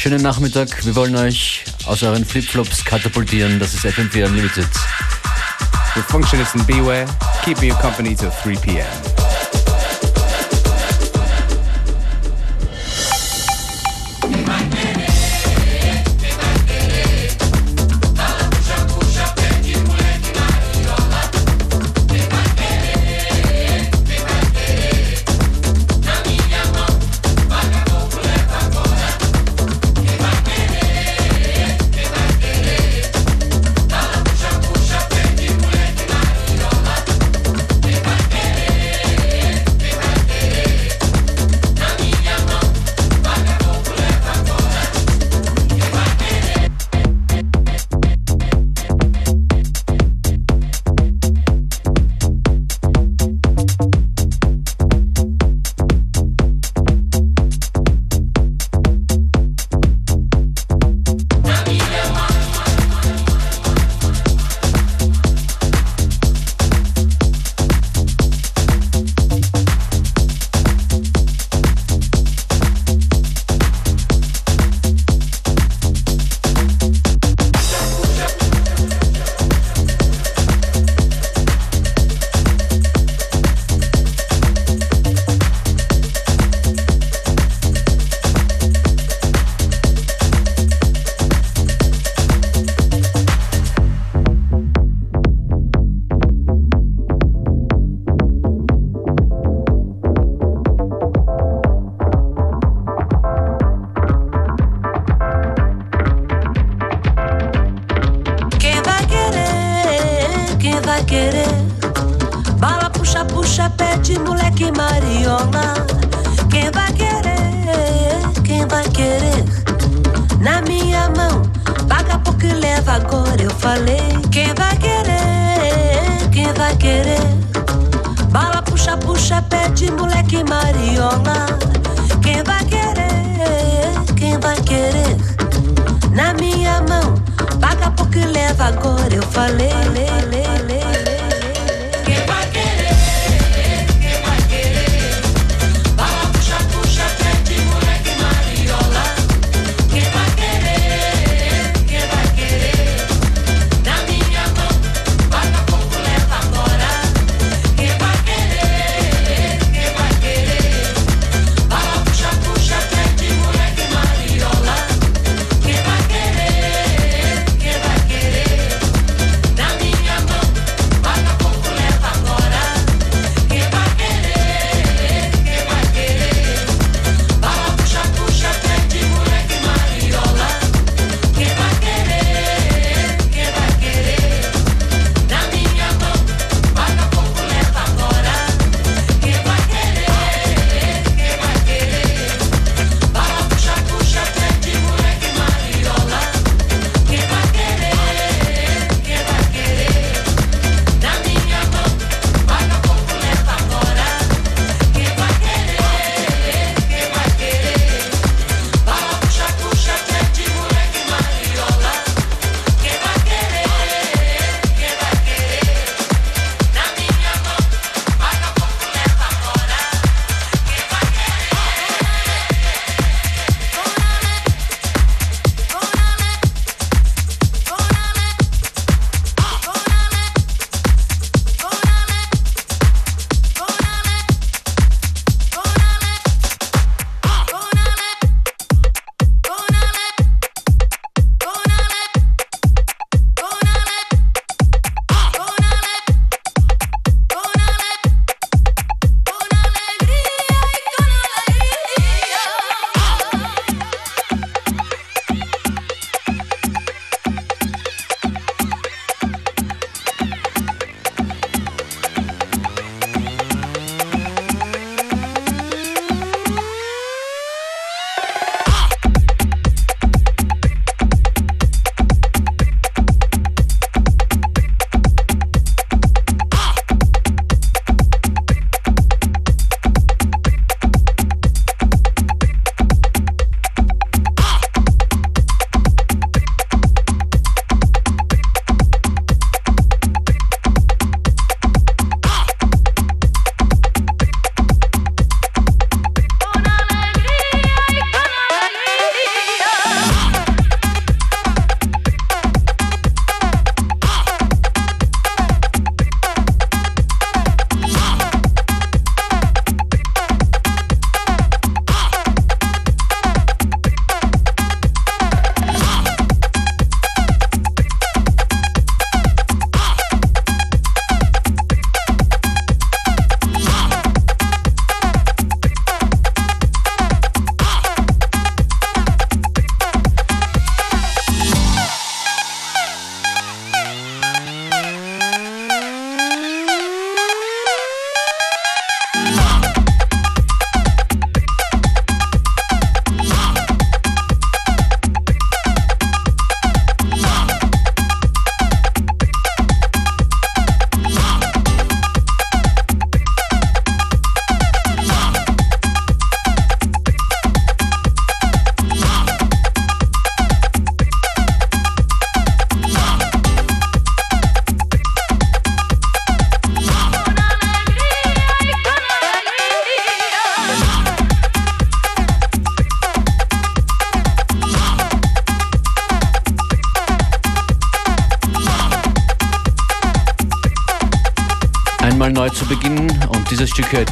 Schönen Nachmittag. Wir wollen euch aus euren Flipflops katapultieren. Das ist FM4 Unlimited. With Functionist and Beware, keeping you company till 3 p.m. agora eu falei.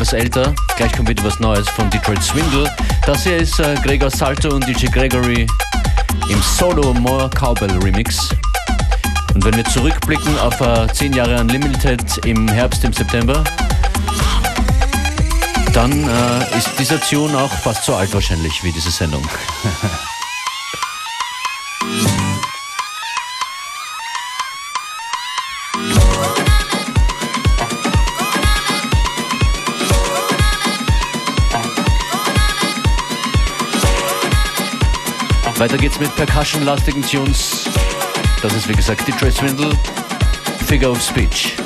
Etwas älter. Gleich kommt wieder was Neues von Detroit Swindle. Das hier ist äh, Gregor Salto und DJ Gregory im Solo More Cowbell Remix. Und wenn wir zurückblicken auf äh, 10 Jahre Unlimited im Herbst, im September, dann äh, ist dieser Tune auch fast so alt wahrscheinlich wie diese Sendung. Weiter geht's mit percussion-lastigen Tunes. Das ist wie gesagt die Trace Swindle, Figure of Speech.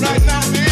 right now,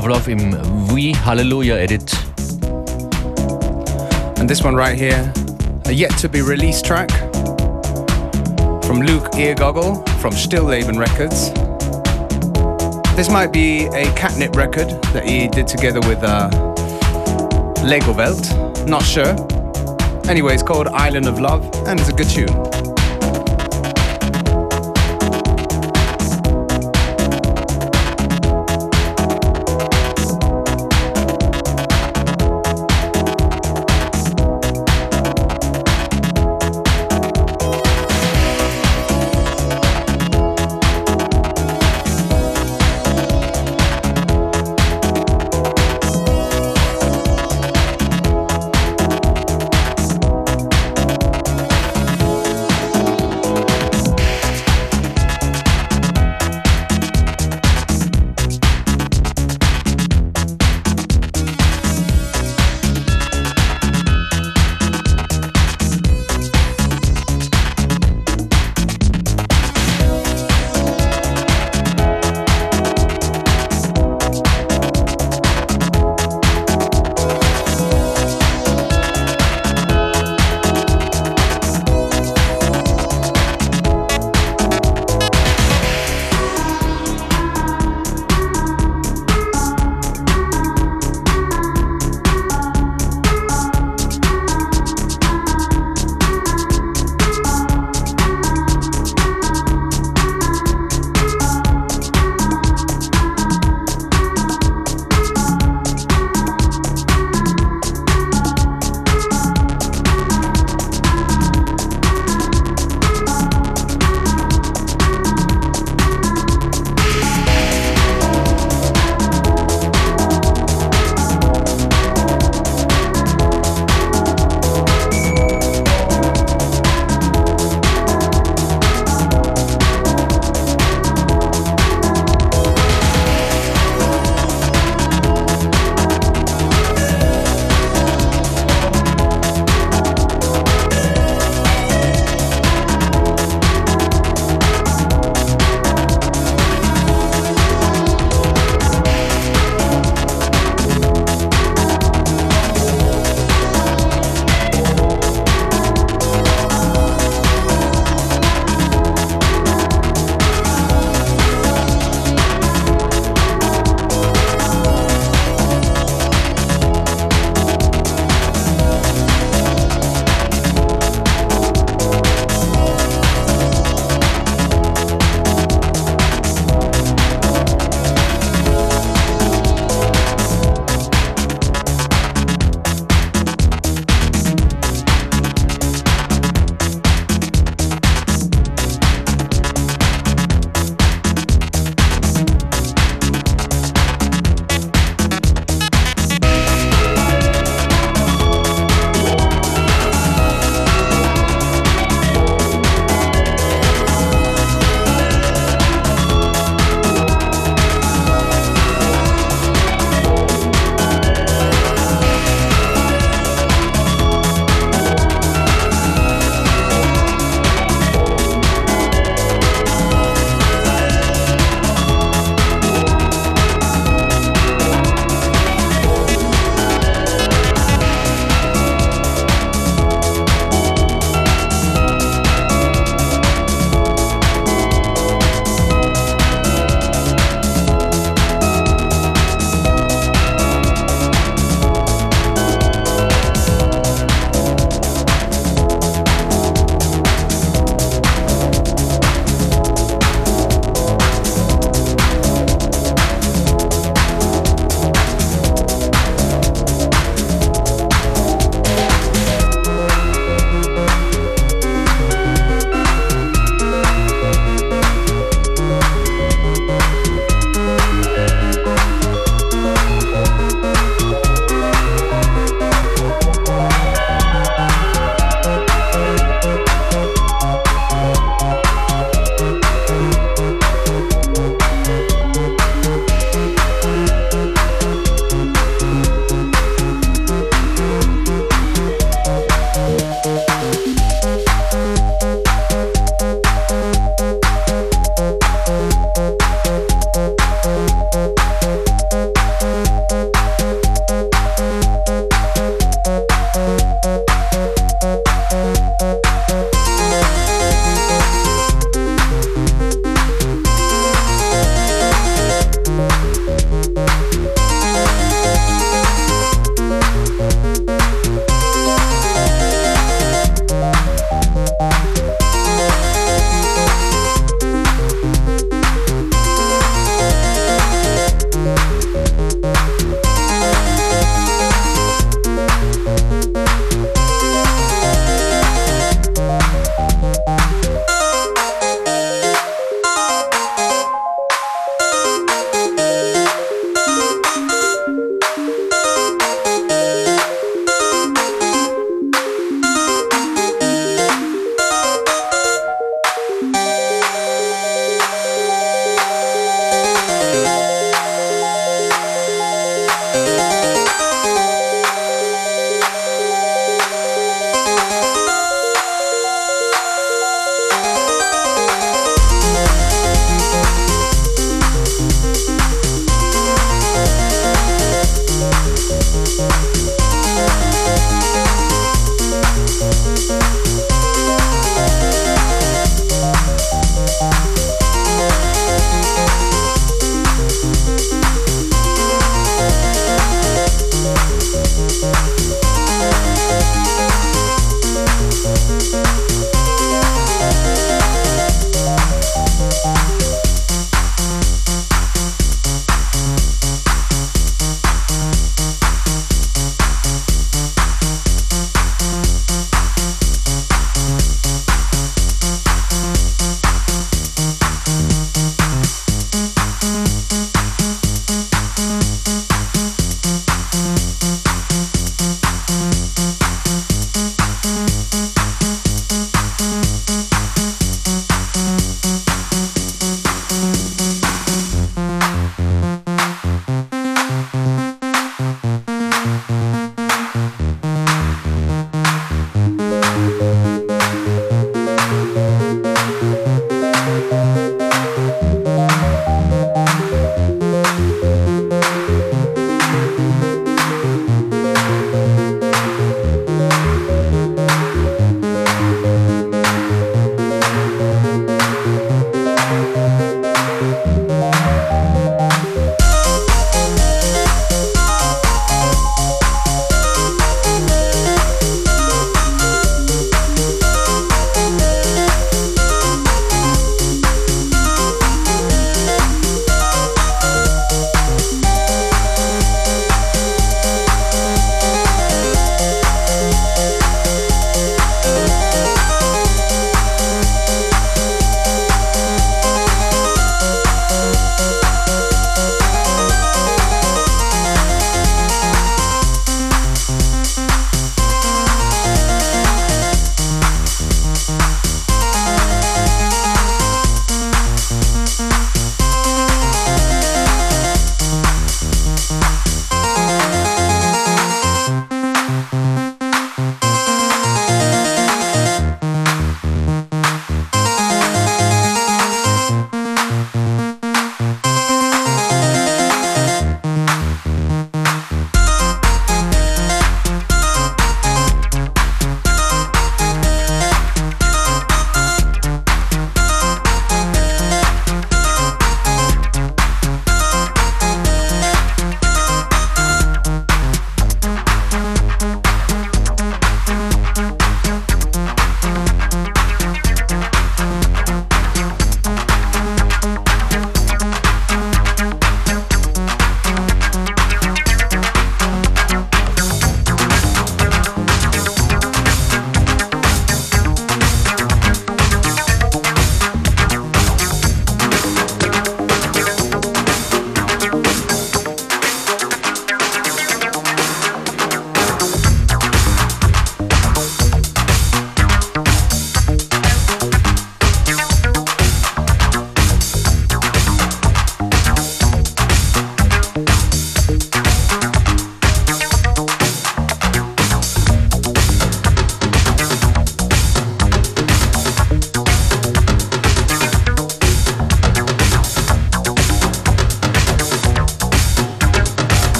of Love im We Hallelujah Edit. And this one right here, a yet to be released track from Luke Eargoggle from Stillleben Records. This might be a catnip record that he did together with uh, Legowelt, not sure. Anyway, it's called Island of Love and it's a good tune.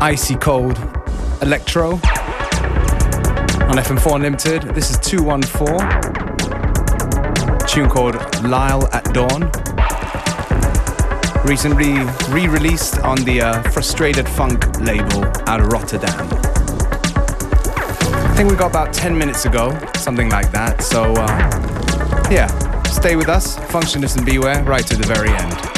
Icy cold electro on FM4 Unlimited. This is 214, tune called Lyle at Dawn. Recently re released on the uh, Frustrated Funk label out of Rotterdam. I think we got about 10 minutes ago, something like that. So, uh, yeah, stay with us, Functionist and Beware, right to the very end.